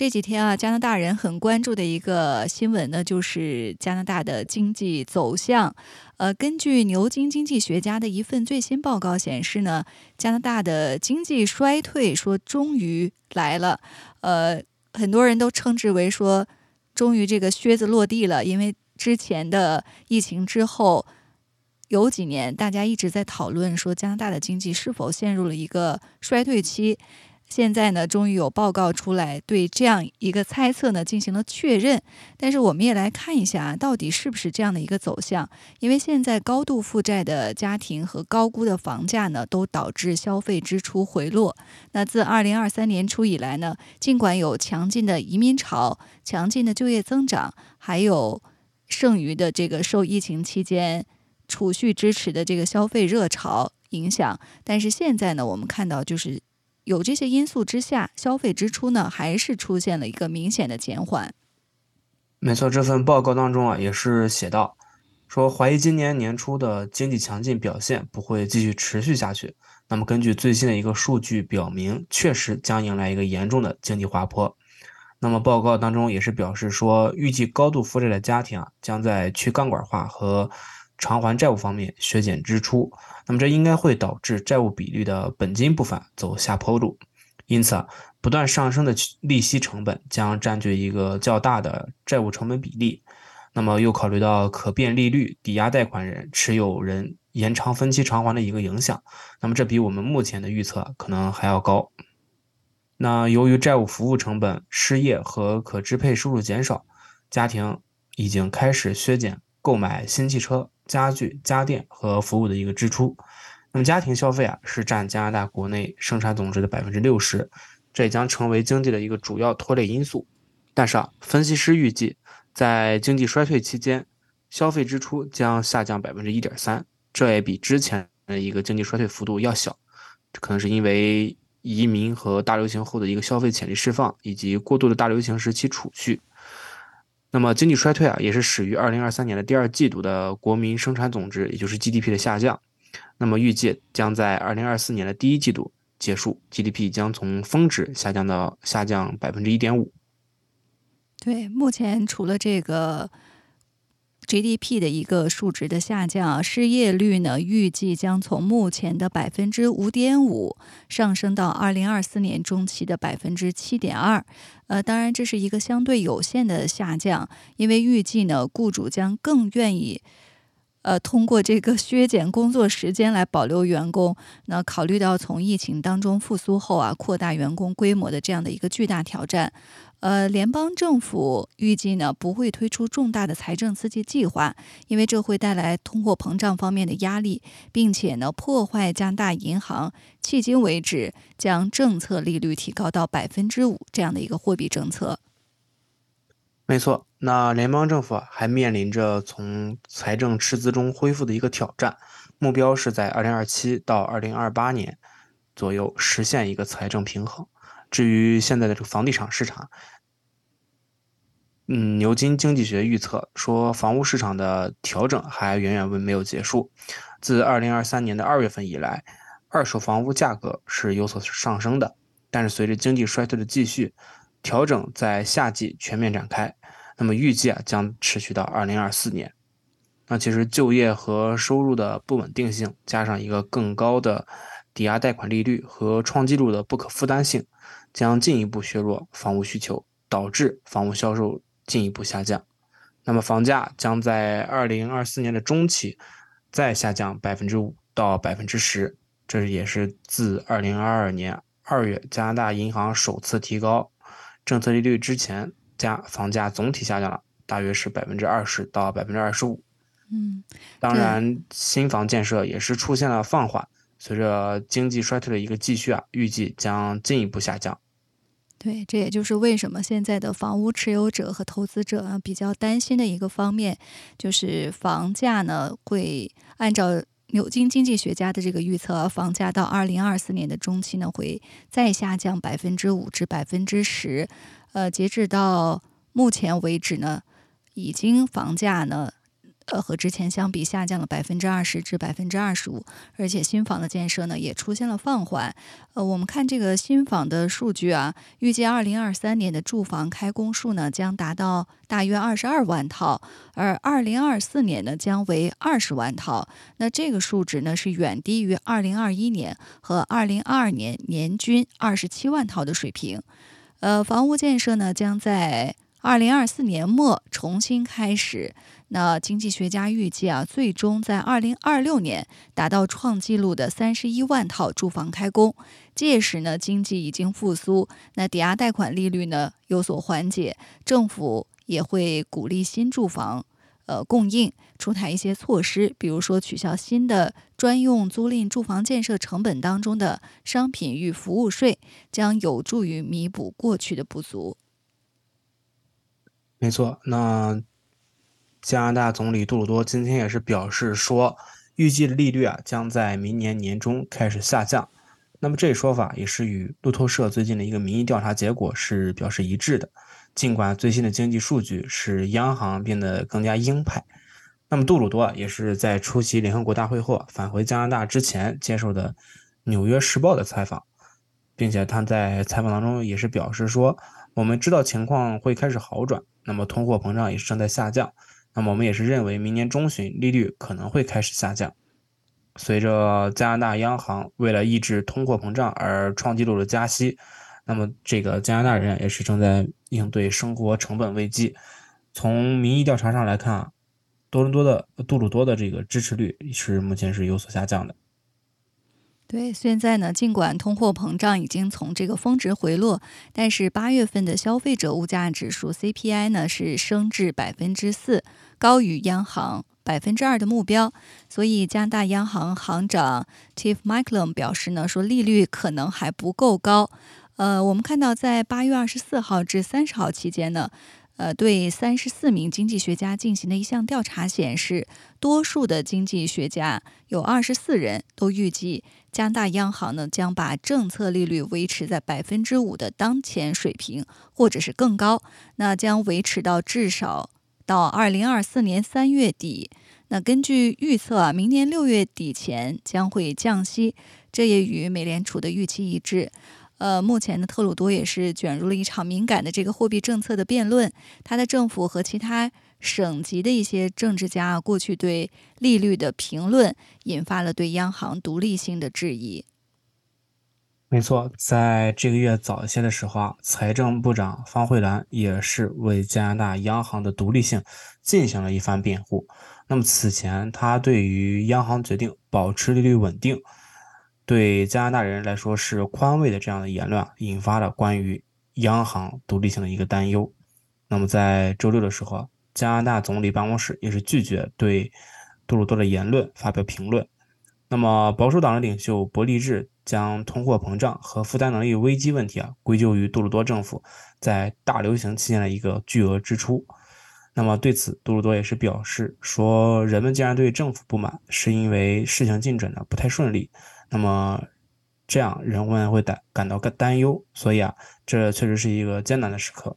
这几天啊，加拿大人很关注的一个新闻呢，就是加拿大的经济走向。呃，根据牛津经济学家的一份最新报告显示呢，加拿大的经济衰退说终于来了。呃，很多人都称之为说，终于这个靴子落地了，因为之前的疫情之后，有几年大家一直在讨论说加拿大的经济是否陷入了一个衰退期。现在呢，终于有报告出来，对这样一个猜测呢进行了确认。但是我们也来看一下啊，到底是不是这样的一个走向？因为现在高度负债的家庭和高估的房价呢，都导致消费支出回落。那自二零二三年初以来呢，尽管有强劲的移民潮、强劲的就业增长，还有剩余的这个受疫情期间储蓄支持的这个消费热潮影响，但是现在呢，我们看到就是。有这些因素之下，消费支出呢还是出现了一个明显的减缓。没错，这份报告当中啊也是写到，说怀疑今年年初的经济强劲表现不会继续持续下去。那么根据最新的一个数据表明，确实将迎来一个严重的经济滑坡。那么报告当中也是表示说，预计高度负债的家庭啊将在去钢管化和偿还债务方面削减支出，那么这应该会导致债务比率的本金部分走下坡路，因此，不断上升的利息成本将占据一个较大的债务成本比例。那么又考虑到可变利率、抵押贷款人、持有人延长分期偿还的一个影响，那么这比我们目前的预测可能还要高。那由于债务服务成本、失业和可支配收入减少，家庭已经开始削减购买新汽车。家具、家电和服务的一个支出，那么家庭消费啊是占加拿大国内生产总值的百分之六十，这也将成为经济的一个主要拖累因素。但是啊，分析师预计，在经济衰退期间，消费支出将下降百分之一点三，这也比之前的一个经济衰退幅度要小。这可能是因为移民和大流行后的一个消费潜力释放，以及过度的大流行时期储蓄。那么经济衰退啊，也是始于二零二三年的第二季度的国民生产总值，也就是 GDP 的下降。那么预计将在二零二四年的第一季度结束，GDP 将从峰值下降到下降百分之一点五。对，目前除了这个。GDP 的一个数值的下降，失业率呢预计将从目前的百分之五点五上升到二零二四年中期的百分之七点二。呃，当然这是一个相对有限的下降，因为预计呢雇主将更愿意呃通过这个削减工作时间来保留员工。那考虑到从疫情当中复苏后啊，扩大员工规模的这样的一个巨大挑战。呃，联邦政府预计呢不会推出重大的财政刺激计划，因为这会带来通货膨胀方面的压力，并且呢破坏加拿大银行迄今为止将政策利率提高到百分之五这样的一个货币政策。没错，那联邦政府还面临着从财政赤字中恢复的一个挑战，目标是在二零二七到二零二八年左右实现一个财政平衡。至于现在的这个房地产市场，嗯，牛津经济学预测说，房屋市场的调整还远远未没有结束。自二零二三年的二月份以来，二手房屋价格是有所上升的，但是随着经济衰退的继续，调整在夏季全面展开。那么预计啊，将持续到二零二四年。那其实就业和收入的不稳定性，加上一个更高的抵押贷款利率和创纪录的不可负担性。将进一步削弱房屋需求，导致房屋销售进一步下降。那么房价将在二零二四年的中期再下降百分之五到百分之十，这也是自二零二二年二月加拿大银行首次提高政策利率之前，加房价总体下降了大约是百分之二十到百分之二十五。嗯，当然新房建设也是出现了放缓。随着经济衰退的一个继续啊，预计将进一步下降。对，这也就是为什么现在的房屋持有者和投资者啊比较担心的一个方面，就是房价呢会按照牛津经济学家的这个预测，房价到二零二四年的中期呢，会再下降百分之五至百分之十。呃，截止到目前为止呢，已经房价呢。呃，和之前相比下降了百分之二十至百分之二十五，而且新房的建设呢也出现了放缓。呃，我们看这个新房的数据啊，预计二零二三年的住房开工数呢将达到大约二十二万套，而二零二四年呢将为二十万套。那这个数值呢是远低于二零二一年和二零二二年年均二十七万套的水平。呃，房屋建设呢将在二零二四年末重新开始。那经济学家预计啊，最终在二零二六年达到创纪录的三十一万套住房开工。届时呢，经济已经复苏，那抵押贷款利率呢有所缓解，政府也会鼓励新住房呃供应，出台一些措施，比如说取消新的专用租赁住房建设成本当中的商品与服务税，将有助于弥补过去的不足。没错，那。加拿大总理杜鲁多今天也是表示说，预计利率啊将在明年年中开始下降。那么这一说法也是与路透社最近的一个民意调查结果是表示一致的。尽管最新的经济数据使央行变得更加鹰派，那么杜鲁多也是在出席联合国大会后返回加拿大之前接受的《纽约时报》的采访，并且他在采访当中也是表示说，我们知道情况会开始好转，那么通货膨胀也是正在下降。那么我们也是认为，明年中旬利率可能会开始下降。随着加拿大央行为了抑制通货膨胀而创纪录的加息，那么这个加拿大人也是正在应对生活成本危机。从民意调查上来看啊，多伦多的杜鲁多的这个支持率是目前是有所下降的。对，现在呢，尽管通货膨胀已经从这个峰值回落，但是八月份的消费者物价指数 CPI 呢是升至百分之四，高于央行百分之二的目标。所以加拿大央行行长 Tiff Macklem 表示呢，说利率可能还不够高。呃，我们看到在八月二十四号至三十号期间呢。呃，对三十四名经济学家进行的一项调查显示，多数的经济学家有二十四人都预计加拿大央行呢将把政策利率维持在百分之五的当前水平，或者是更高，那将维持到至少到二零二四年三月底。那根据预测啊，明年六月底前将会降息，这也与美联储的预期一致。呃，目前呢，特鲁多也是卷入了一场敏感的这个货币政策的辩论。他的政府和其他省级的一些政治家过去对利率的评论，引发了对央行独立性的质疑。没错，在这个月早些的时候啊，财政部长方慧兰也是为加拿大央行的独立性进行了一番辩护。那么此前，他对于央行决定保持利率稳定。对加拿大人来说是宽慰的这样的言论，引发了关于央行独立性的一个担忧。那么在周六的时候，加拿大总理办公室也是拒绝对杜鲁多的言论发表评论。那么保守党的领袖伯利治将通货膨胀和负担能力危机问题啊归咎于杜鲁多政府在大流行期间的一个巨额支出。那么对此，杜鲁多也是表示说，人们既然对政府不满，是因为事情进展的不太顺利。那么，这样人们会担感到更担忧，所以啊，这确实是一个艰难的时刻。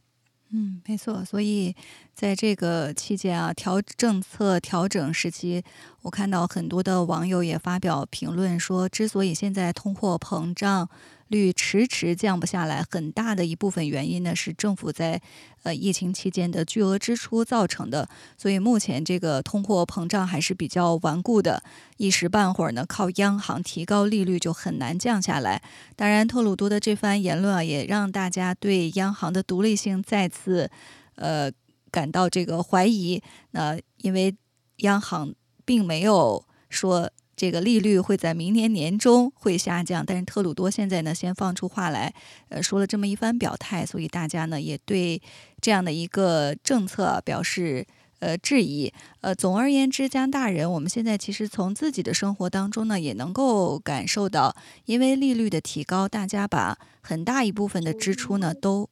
嗯，没错。所以在这个期间啊，调政策调整时期，我看到很多的网友也发表评论说，之所以现在通货膨胀。率迟迟降不下来，很大的一部分原因呢是政府在呃疫情期间的巨额支出造成的，所以目前这个通货膨胀还是比较顽固的，一时半会儿呢靠央行提高利率就很难降下来。当然，特鲁多的这番言论啊，也让大家对央行的独立性再次呃感到这个怀疑。那因为央行并没有说。这个利率会在明年年中会下降，但是特鲁多现在呢先放出话来，呃说了这么一番表态，所以大家呢也对这样的一个政策表示呃质疑。呃，总而言之，加拿大人我们现在其实从自己的生活当中呢也能够感受到，因为利率的提高，大家把很大一部分的支出呢都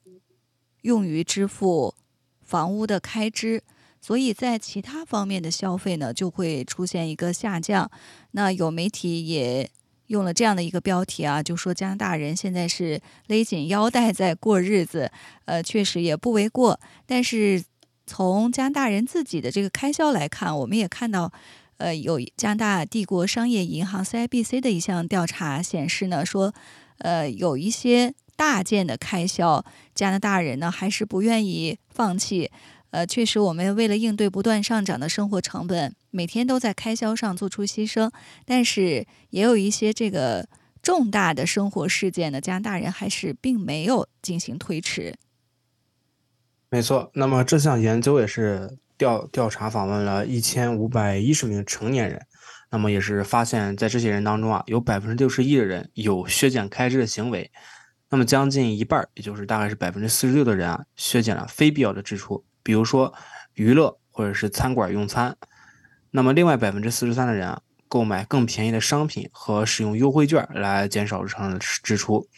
用于支付房屋的开支。所以在其他方面的消费呢就会出现一个下降。那有媒体也用了这样的一个标题啊，就说加拿大人现在是勒紧腰带在过日子，呃，确实也不为过。但是从加拿大人自己的这个开销来看，我们也看到，呃，有加拿大帝国商业银行 （CIBC） 的一项调查显示呢，说，呃，有一些大件的开销，加拿大人呢还是不愿意放弃。呃，确实，我们为了应对不断上涨的生活成本，每天都在开销上做出牺牲。但是，也有一些这个重大的生活事件呢，加拿大人还是并没有进行推迟。没错，那么这项研究也是调调查访问了一千五百一十名成年人，那么也是发现，在这些人当中啊，有百分之六十一的人有削减开支的行为，那么将近一半，也就是大概是百分之四十六的人啊，削减了非必要的支出。比如说娱乐或者是餐馆用餐，那么另外百分之四十三的人啊，购买更便宜的商品和使用优惠券来减少日常的支出。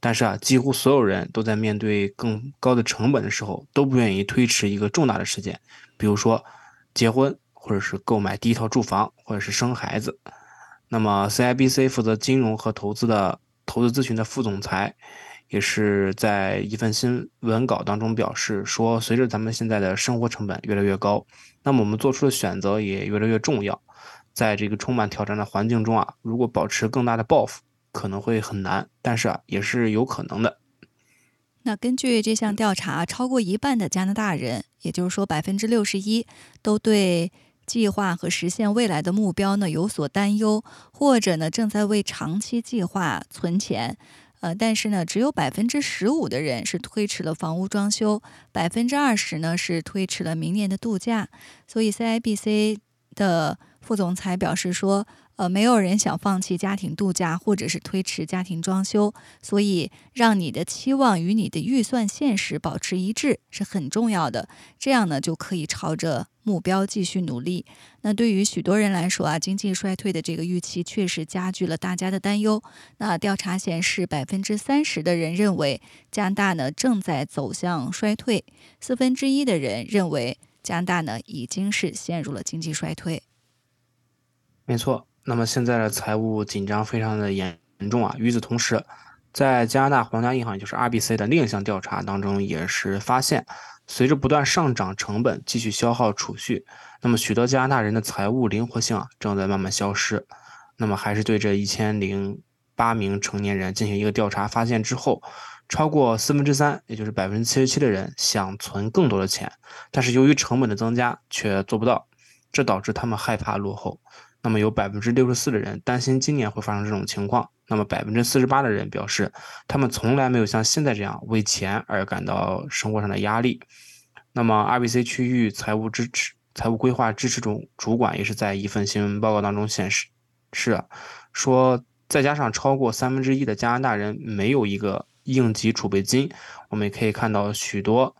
但是啊，几乎所有人都在面对更高的成本的时候，都不愿意推迟一个重大的事件，比如说结婚，或者是购买第一套住房，或者是生孩子。那么 CIBC 负责金融和投资的投资咨询的副总裁。也是在一份新闻稿当中表示说，随着咱们现在的生活成本越来越高，那么我们做出的选择也越来越重要。在这个充满挑战的环境中啊，如果保持更大的抱负，可能会很难，但是啊，也是有可能的。那根据这项调查，超过一半的加拿大人，也就是说百分之六十一，都对计划和实现未来的目标呢有所担忧，或者呢正在为长期计划存钱。呃，但是呢，只有百分之十五的人是推迟了房屋装修，百分之二十呢是推迟了明年的度假。所以，CIBC 的副总裁表示说。呃，没有人想放弃家庭度假，或者是推迟家庭装修，所以让你的期望与你的预算现实保持一致是很重要的。这样呢，就可以朝着目标继续努力。那对于许多人来说啊，经济衰退的这个预期确实加剧了大家的担忧。那调查显示，百分之三十的人认为加拿大呢正在走向衰退，四分之一的人认为加拿大呢已经是陷入了经济衰退。没错。那么现在的财务紧张非常的严重啊。与此同时，在加拿大皇家银行，也就是 RBC 的另一项调查当中，也是发现，随着不断上涨成本，继续消耗储蓄，那么许多加拿大人的财务灵活性啊正在慢慢消失。那么还是对这一千零八名成年人进行一个调查，发现之后，超过四分之三，也就是百分之七十七的人想存更多的钱，但是由于成本的增加却做不到，这导致他们害怕落后。那么有百分之六十四的人担心今年会发生这种情况，那么百分之四十八的人表示，他们从来没有像现在这样为钱而感到生活上的压力。那么 RBC 区域财务支持、财务规划支持中主管也是在一份新闻报告当中显示，是说再加上超过三分之一的加拿大人没有一个应急储备金，我们也可以看到许多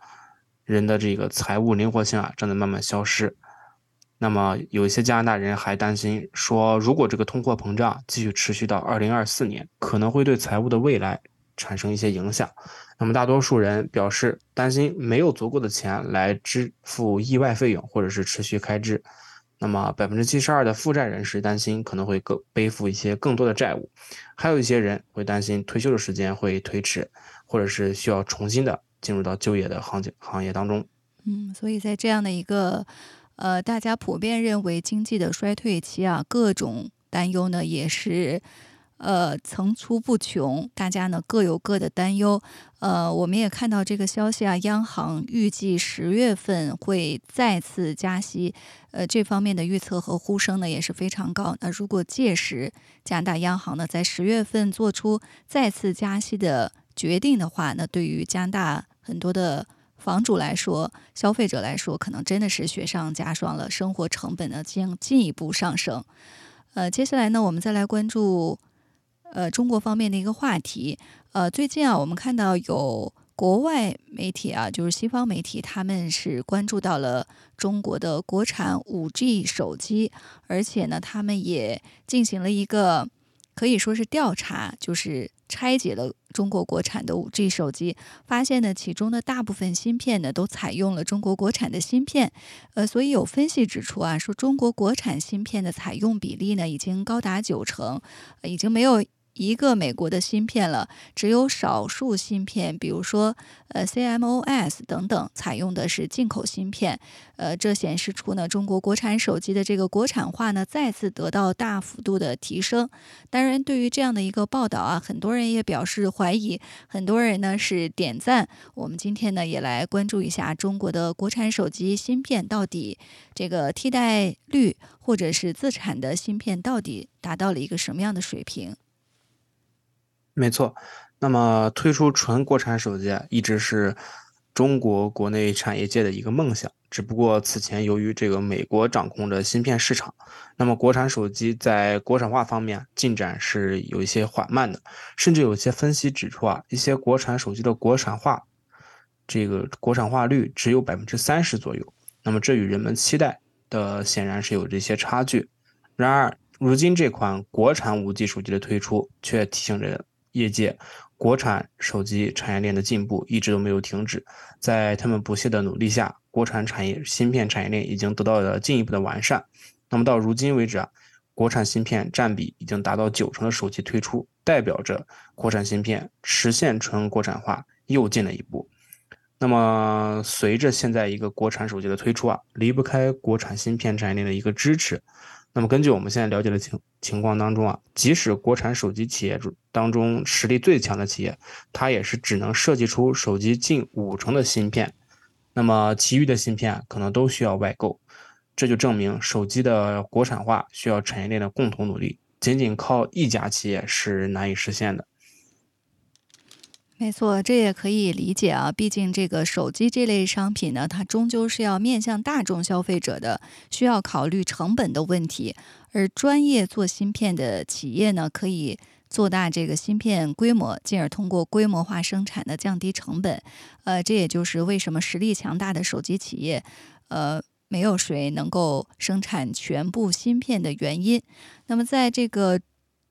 人的这个财务灵活性啊正在慢慢消失。那么有一些加拿大人还担心说，如果这个通货膨胀继续持续到二零二四年，可能会对财务的未来产生一些影响。那么大多数人表示担心没有足够的钱来支付意外费用或者是持续开支。那么百分之七十二的负债人士担心可能会更背负一些更多的债务，还有一些人会担心退休的时间会推迟，或者是需要重新的进入到就业的行业行业当中。嗯，所以在这样的一个。呃，大家普遍认为经济的衰退期啊，各种担忧呢也是呃层出不穷，大家呢各有各的担忧。呃，我们也看到这个消息啊，央行预计十月份会再次加息，呃，这方面的预测和呼声呢也是非常高。那如果届时加拿大央行呢在十月份做出再次加息的决定的话，那对于加拿大很多的。房主来说，消费者来说，可能真的是雪上加霜了，生活成本呢将进一步上升。呃，接下来呢，我们再来关注呃中国方面的一个话题。呃，最近啊，我们看到有国外媒体啊，就是西方媒体，他们是关注到了中国的国产五 G 手机，而且呢，他们也进行了一个可以说是调查，就是拆解了中国国产的 5G 手机，发现呢，其中的大部分芯片呢都采用了中国国产的芯片。呃，所以有分析指出啊，说中国国产芯片的采用比例呢已经高达九成，已经没有。一个美国的芯片了，只有少数芯片，比如说呃 CMOS 等等，采用的是进口芯片。呃，这显示出呢，中国国产手机的这个国产化呢，再次得到大幅度的提升。当然，对于这样的一个报道啊，很多人也表示怀疑，很多人呢是点赞。我们今天呢也来关注一下中国的国产手机芯片到底这个替代率，或者是自产的芯片到底达到了一个什么样的水平。没错，那么推出纯国产手机，一直是中国国内产业界的一个梦想。只不过此前由于这个美国掌控着芯片市场，那么国产手机在国产化方面进展是有一些缓慢的，甚至有些分析指出啊，一些国产手机的国产化这个国产化率只有百分之三十左右。那么这与人们期待的显然是有这些差距。然而，如今这款国产五 G 手机的推出，却提醒着。业界国产手机产业链的进步一直都没有停止，在他们不懈的努力下，国产产业芯片产业链已经得到了进一步的完善。那么到如今为止啊，国产芯片占比已经达到九成的手机推出，代表着国产芯片实现纯国产化又进了一步。那么随着现在一个国产手机的推出啊，离不开国产芯片产业链的一个支持。那么根据我们现在了解的情情况当中啊，即使国产手机企业当中实力最强的企业，它也是只能设计出手机近五成的芯片，那么其余的芯片可能都需要外购，这就证明手机的国产化需要产业链的共同努力，仅仅靠一家企业是难以实现的。没错，这也可以理解啊。毕竟这个手机这类商品呢，它终究是要面向大众消费者的，需要考虑成本的问题。而专业做芯片的企业呢，可以做大这个芯片规模，进而通过规模化生产的降低成本。呃，这也就是为什么实力强大的手机企业，呃，没有谁能够生产全部芯片的原因。那么在这个。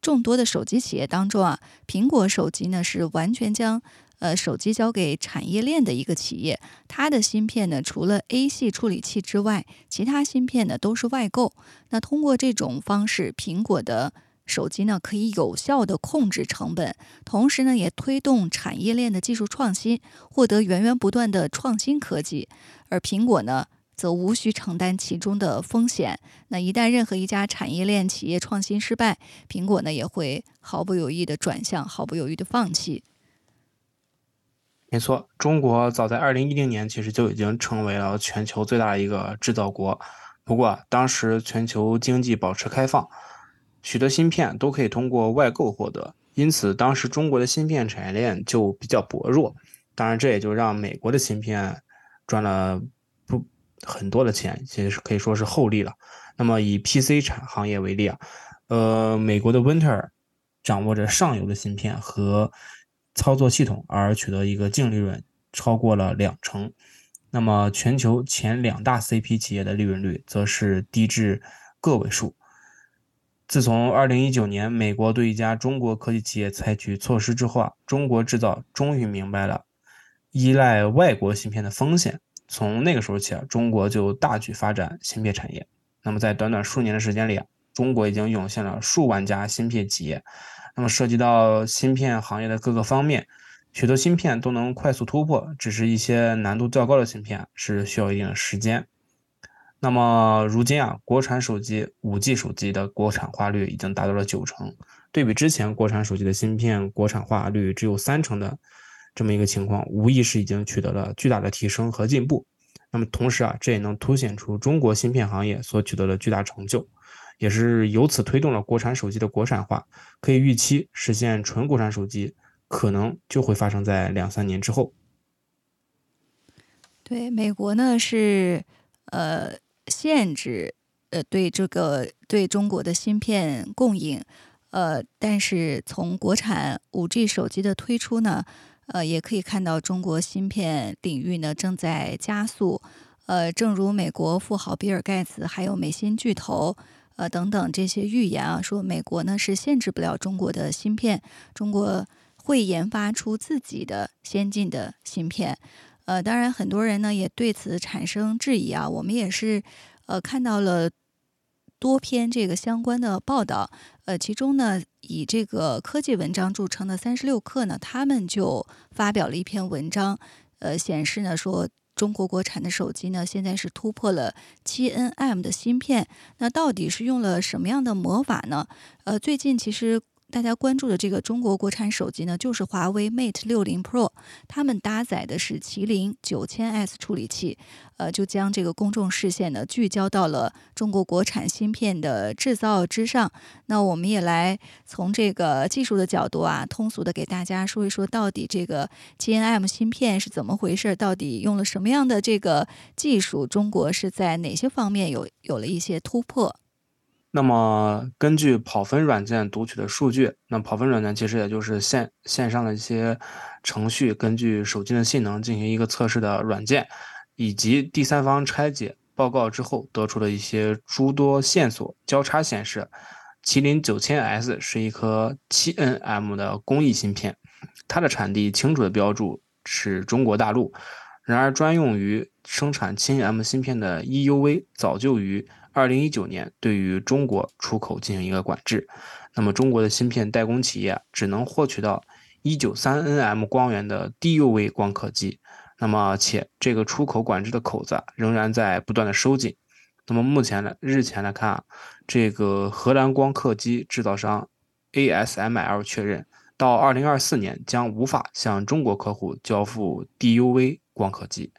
众多的手机企业当中啊，苹果手机呢是完全将呃手机交给产业链的一个企业。它的芯片呢，除了 A 系处理器之外，其他芯片呢都是外购。那通过这种方式，苹果的手机呢可以有效的控制成本，同时呢也推动产业链的技术创新，获得源源不断的创新科技。而苹果呢？则无需承担其中的风险。那一旦任何一家产业链企业创新失败，苹果呢也会毫不犹豫的转向，毫不犹豫的放弃。没错，中国早在二零一零年其实就已经成为了全球最大的一个制造国。不过当时全球经济保持开放，许多芯片都可以通过外购获得，因此当时中国的芯片产业链就比较薄弱。当然，这也就让美国的芯片赚了。很多的钱，其实是可以说是厚利了。那么以 PC 产行业为例啊，呃，美国的 Winter 掌握着上游的芯片和操作系统，而取得一个净利润超过了两成。那么全球前两大 CP 企业的利润率则是低至个位数。自从2019年美国对一家中国科技企业采取措施之后啊，中国制造终于明白了依赖外国芯片的风险。从那个时候起啊，中国就大举发展芯片产业。那么在短短数年的时间里啊，中国已经涌现了数万家芯片企业。那么涉及到芯片行业的各个方面，许多芯片都能快速突破，只是一些难度较高的芯片是需要一定的时间。那么如今啊，国产手机五 G 手机的国产化率已经达到了九成，对比之前国产手机的芯片国产化率只有三成的。这么一个情况，无疑是已经取得了巨大的提升和进步。那么同时啊，这也能凸显出中国芯片行业所取得的巨大成就，也是由此推动了国产手机的国产化。可以预期，实现纯国产手机可能就会发生在两三年之后。对，美国呢是呃限制呃对这个对中国的芯片供应，呃，但是从国产五 G 手机的推出呢。呃，也可以看到中国芯片领域呢正在加速。呃，正如美国富豪比尔盖茨还有美芯巨头，呃等等这些预言啊，说美国呢是限制不了中国的芯片，中国会研发出自己的先进的芯片。呃，当然很多人呢也对此产生质疑啊，我们也是呃看到了多篇这个相关的报道，呃，其中呢以这个科技文章著称的三十六氪呢，他们就发表了一篇文章，呃，显示呢说。中国国产的手机呢，现在是突破了七 nm 的芯片，那到底是用了什么样的魔法呢？呃，最近其实。大家关注的这个中国国产手机呢，就是华为 Mate 六零 Pro，他们搭载的是麒麟九千 S 处理器，呃，就将这个公众视线呢聚焦到了中国国产芯片的制造之上。那我们也来从这个技术的角度啊，通俗的给大家说一说，到底这个 G N M 芯片是怎么回事？到底用了什么样的这个技术？中国是在哪些方面有有了一些突破？那么，根据跑分软件读取的数据，那跑分软件其实也就是线线上的一些程序，根据手机的性能进行一个测试的软件，以及第三方拆解报告之后得出的一些诸多线索交叉显示，麒麟九千 S 是一颗七 nm 的工艺芯片，它的产地清楚的标注是中国大陆，然而专用于生产七 nm 芯片的 EUV 早就于。二零一九年，对于中国出口进行一个管制，那么中国的芯片代工企业只能获取到一九三 nm 光源的 DUV 光刻机，那么且这个出口管制的口子仍然在不断的收紧。那么目前呢，日前来看啊，这个荷兰光刻机制造商 ASML 确认，到二零二四年将无法向中国客户交付 DUV 光刻机。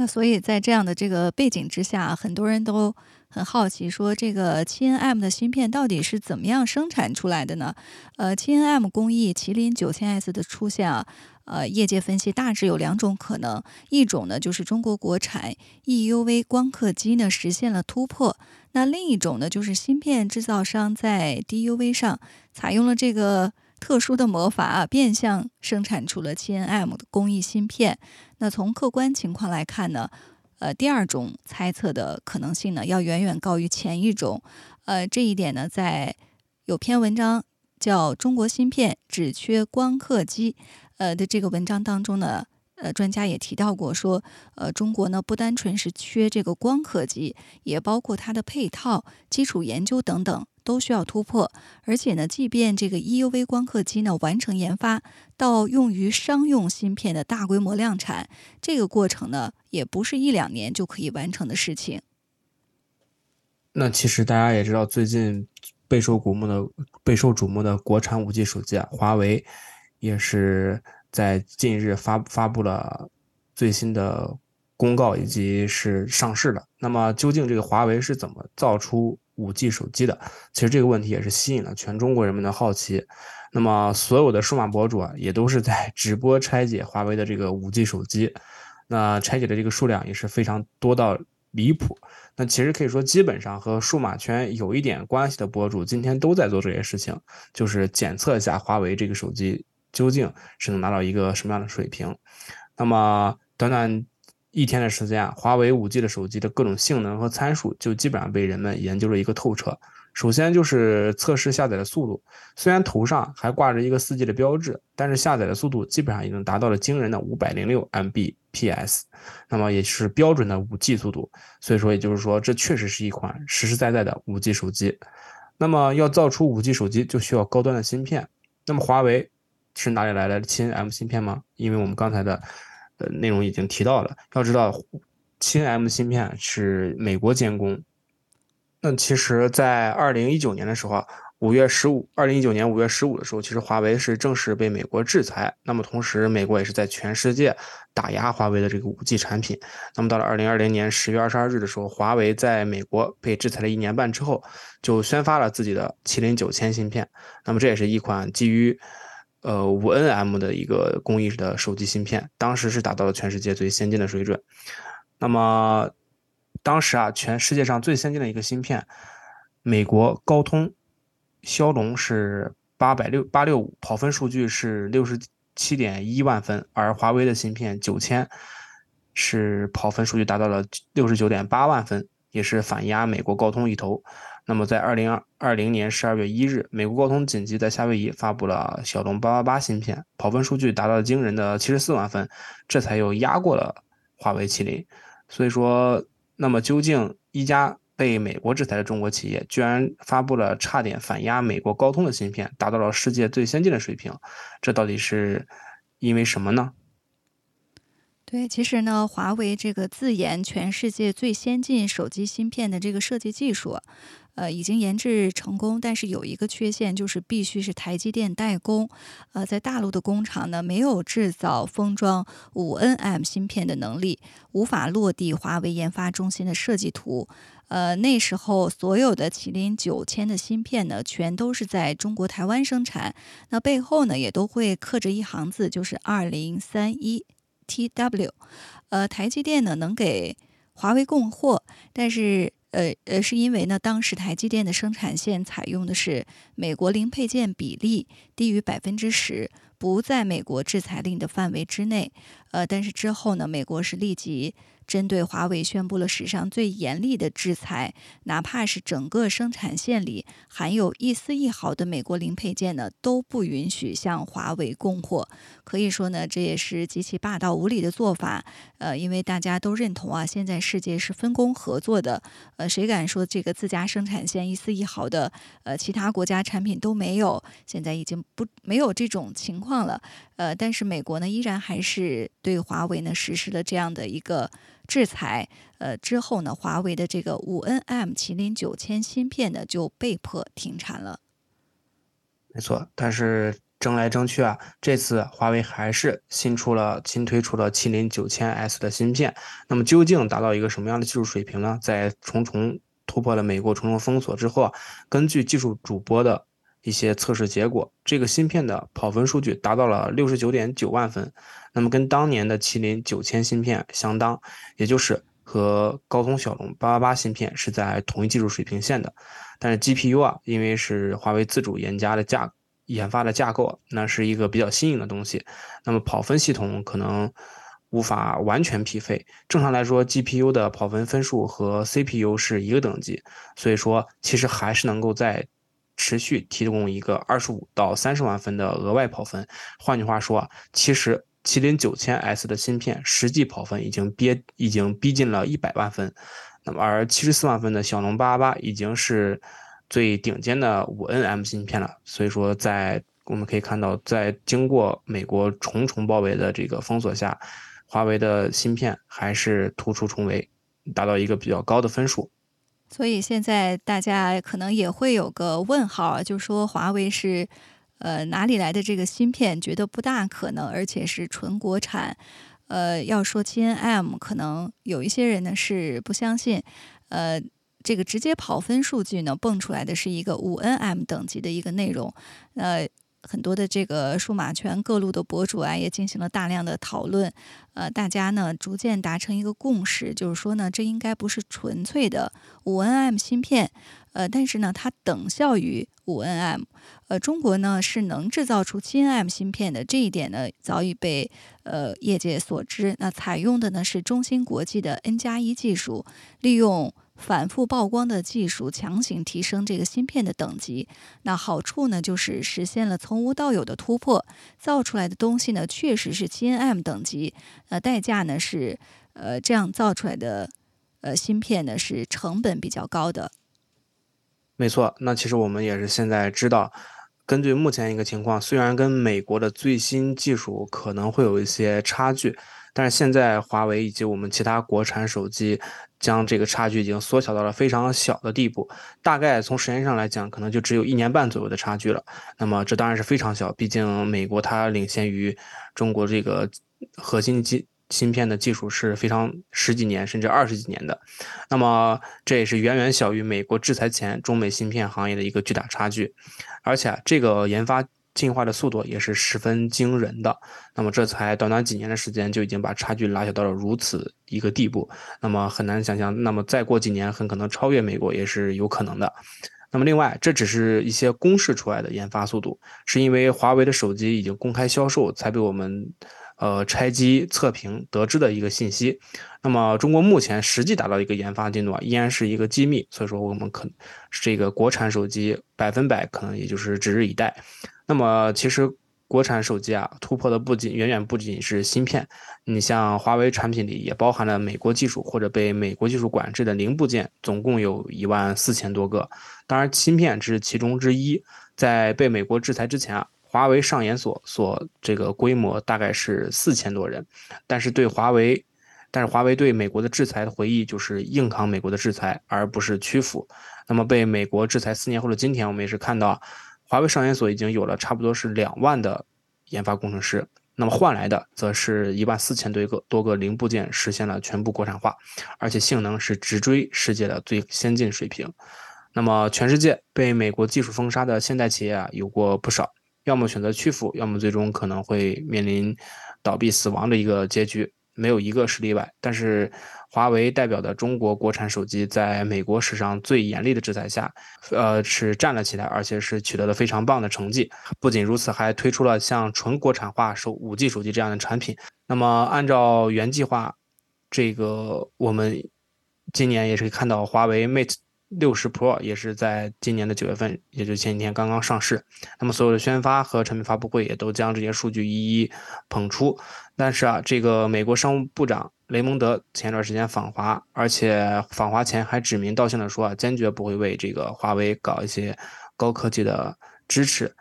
那所以在这样的这个背景之下，很多人都很好奇，说这个七 nm 的芯片到底是怎么样生产出来的呢？呃，七 nm 工艺麒麟九千 S 的出现啊，呃，业界分析大致有两种可能，一种呢就是中国国产 EUV 光刻机呢实现了突破，那另一种呢就是芯片制造商在 DUV 上采用了这个。特殊的魔法啊，变相生产出了七 nm 的工艺芯片。那从客观情况来看呢，呃，第二种猜测的可能性呢，要远远高于前一种。呃，这一点呢，在有篇文章叫《中国芯片只缺光刻机》呃的这个文章当中呢，呃，专家也提到过，说，呃，中国呢不单纯是缺这个光刻机，也包括它的配套、基础研究等等。都需要突破，而且呢，即便这个 EUV 光刻机呢完成研发到用于商用芯片的大规模量产，这个过程呢也不是一两年就可以完成的事情。那其实大家也知道，最近备受瞩目的备受瞩目的国产五 G 手机啊，华为也是在近日发发布了最新的公告以及是上市了。那么究竟这个华为是怎么造出？五 G 手机的，其实这个问题也是吸引了全中国人们的好奇。那么，所有的数码博主啊，也都是在 直播拆解华为的这个五 G 手机。那拆解的这个数量也是非常多到离谱。那其实可以说，基本上和数码圈有一点关系的博主，今天都在做这些事情，就是检测一下华为这个手机究竟是能达到一个什么样的水平。那么，短短。一天的时间啊，华为五 G 的手机的各种性能和参数就基本上被人们研究了一个透彻。首先就是测试下载的速度，虽然头上还挂着一个四 G 的标志，但是下载的速度基本上已经达到了惊人的五百零六 Mbps，那么也是标准的五 G 速度。所以说，也就是说，这确实是一款实实在在的五 G 手机。那么要造出五 G 手机，就需要高端的芯片。那么华为是哪里来的七 M 芯片吗？因为我们刚才的。呃，内容已经提到了。要知道，七 M 芯片是美国监工。那其实，在二零一九年的时候，五月十五，二零一九年五月十五的时候，其实华为是正式被美国制裁。那么同时，美国也是在全世界打压华为的这个五 G 产品。那么到了二零二零年十月二十二日的时候，华为在美国被制裁了一年半之后，就宣发了自己的麒麟九千芯片。那么这也是一款基于。呃，五 nm 的一个工艺的手机芯片，当时是达到了全世界最先进的水准。那么，当时啊，全世界上最先进的一个芯片，美国高通骁龙是八百六八六五，跑分数据是六十七点一万分，而华为的芯片九千是跑分数据达到了六十九点八万分。也是反压美国高通一头。那么在二零二零年十二月一日，美国高通紧急在夏威夷发布了骁龙八八八芯片，跑分数据达到了惊人的七十四万分，这才又压过了华为、麒麟。所以说，那么究竟一家被美国制裁的中国企业，居然发布了差点反压美国高通的芯片，达到了世界最先进的水平，这到底是因为什么呢？对，其实呢，华为这个自研全世界最先进手机芯片的这个设计技术，呃，已经研制成功，但是有一个缺陷，就是必须是台积电代工，呃，在大陆的工厂呢，没有制造封装五 nm 芯片的能力，无法落地华为研发中心的设计图。呃，那时候所有的麒麟九千的芯片呢，全都是在中国台湾生产，那背后呢，也都会刻着一行字，就是二零三一。T.W，呃，台积电呢能给华为供货，但是呃呃，是因为呢当时台积电的生产线采用的是美国零配件比例低于百分之十，不在美国制裁令的范围之内。呃，但是之后呢，美国是立即。针对华为宣布了史上最严厉的制裁，哪怕是整个生产线里含有一丝一毫的美国零配件呢，都不允许向华为供货。可以说呢，这也是极其霸道无理的做法。呃，因为大家都认同啊，现在世界是分工合作的。呃，谁敢说这个自家生产线一丝一毫的呃其他国家产品都没有？现在已经不没有这种情况了。呃，但是美国呢，依然还是对华为呢实施了这样的一个。制裁，呃之后呢，华为的这个五 nm 麒麟九千芯片呢就被迫停产了。没错，但是争来争去啊，这次华为还是新出了新推出了麒麟九千 S 的芯片。那么究竟达到一个什么样的技术水平呢？在重重突破了美国重重封锁之后啊，根据技术主播的。一些测试结果，这个芯片的跑分数据达到了六十九点九万分，那么跟当年的麒麟九千芯片相当，也就是和高通骁龙八八八芯片是在同一技术水平线的。但是 GPU 啊，因为是华为自主研加的架研发的架构，那是一个比较新颖的东西，那么跑分系统可能无法完全匹配。正常来说，GPU 的跑分分数和 CPU 是一个等级，所以说其实还是能够在。持续提供一个二十五到三十万分的额外跑分。换句话说，其实麒麟九千 S 的芯片实际跑分已经憋已经逼近了一百万分。那么，而七十四万分的骁龙八八八已经是最顶尖的五 nm 芯片了。所以说，在我们可以看到，在经过美国重重包围的这个封锁下，华为的芯片还是突出重围，达到一个比较高的分数。所以现在大家可能也会有个问号，就说华为是，呃，哪里来的这个芯片？觉得不大可能，而且是纯国产。呃，要说七 nm，可能有一些人呢是不相信。呃，这个直接跑分数据呢，蹦出来的是一个五 nm 等级的一个内容。呃。很多的这个数码圈各路的博主啊，也进行了大量的讨论，呃，大家呢逐渐达成一个共识，就是说呢，这应该不是纯粹的五 nm 芯片，呃，但是呢，它等效于五 nm，呃，中国呢是能制造出七 nm 芯片的，这一点呢早已被呃业界所知。那采用的呢是中芯国际的 N 加一技术，利用。反复曝光的技术强行提升这个芯片的等级，那好处呢就是实现了从无到有的突破，造出来的东西呢确实是 G N M 等级，呃，代价呢是呃这样造出来的呃芯片呢是成本比较高的。没错，那其实我们也是现在知道，根据目前一个情况，虽然跟美国的最新技术可能会有一些差距。但是现在，华为以及我们其他国产手机将这个差距已经缩小到了非常小的地步，大概从时间上来讲，可能就只有一年半左右的差距了。那么这当然是非常小，毕竟美国它领先于中国这个核心机芯片的技术是非常十几年甚至二十几年的。那么这也是远远小于美国制裁前中美芯片行业的一个巨大差距，而且这个研发。进化的速度也是十分惊人的，那么这才短短几年的时间就已经把差距拉小到了如此一个地步，那么很难想象，那么再过几年很可能超越美国也是有可能的。那么另外，这只是一些公示出来的研发速度，是因为华为的手机已经公开销售才被我们呃拆机测评得知的一个信息。那么中国目前实际达到一个研发进度啊，依然是一个机密，所以说我们可这个国产手机百分百可能也就是指日以待。那么其实。国产手机啊，突破的不仅远远不仅是芯片，你像华为产品里也包含了美国技术或者被美国技术管制的零部件，总共有一万四千多个。当然，芯片只是其中之一。在被美国制裁之前啊，华为上研所所这个规模大概是四千多人。但是对华为，但是华为对美国的制裁的回忆就是硬扛美国的制裁，而不是屈服。那么被美国制裁四年后的今天，我们也是看到。华为上研所已经有了差不多是两万的研发工程师，那么换来的则是一万四千多个多个零部件实现了全部国产化，而且性能是直追世界的最先进水平。那么全世界被美国技术封杀的现代企业啊有过不少，要么选择屈服，要么最终可能会面临倒闭死亡的一个结局。没有一个是例外，但是华为代表的中国国产手机在美国史上最严厉的制裁下，呃，是站了起来，而且是取得了非常棒的成绩。不仅如此，还推出了像纯国产化手五 G 手机这样的产品。那么按照原计划，这个我们今年也是看到华为 Mate。六十 Pro 也是在今年的九月份，也就前几天刚刚上市。那么所有的宣发和产品发布会也都将这些数据一一捧出。但是啊，这个美国商务部长雷蒙德前段时间访华，而且访华前还指名道姓的说啊，坚决不会为这个华为搞一些高科技的支持。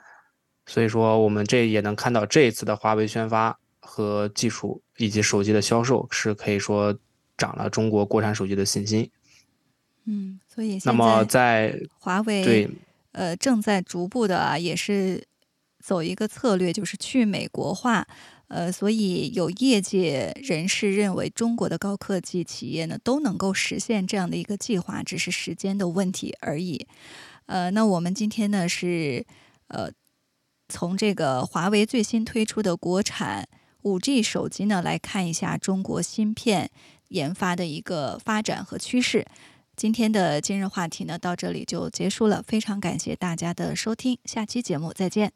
所以说，我们这也能看到这一次的华为宣发和技术以及手机的销售，是可以说涨了中国国产手机的信心。嗯，所以那么在华为对呃正在逐步的啊，也是走一个策略，就是去美国化。呃，所以有业界人士认为，中国的高科技企业呢都能够实现这样的一个计划，只是时间的问题而已。呃，那我们今天呢是呃从这个华为最新推出的国产五 G 手机呢来看一下中国芯片研发的一个发展和趋势。今天的今日话题呢，到这里就结束了。非常感谢大家的收听，下期节目再见。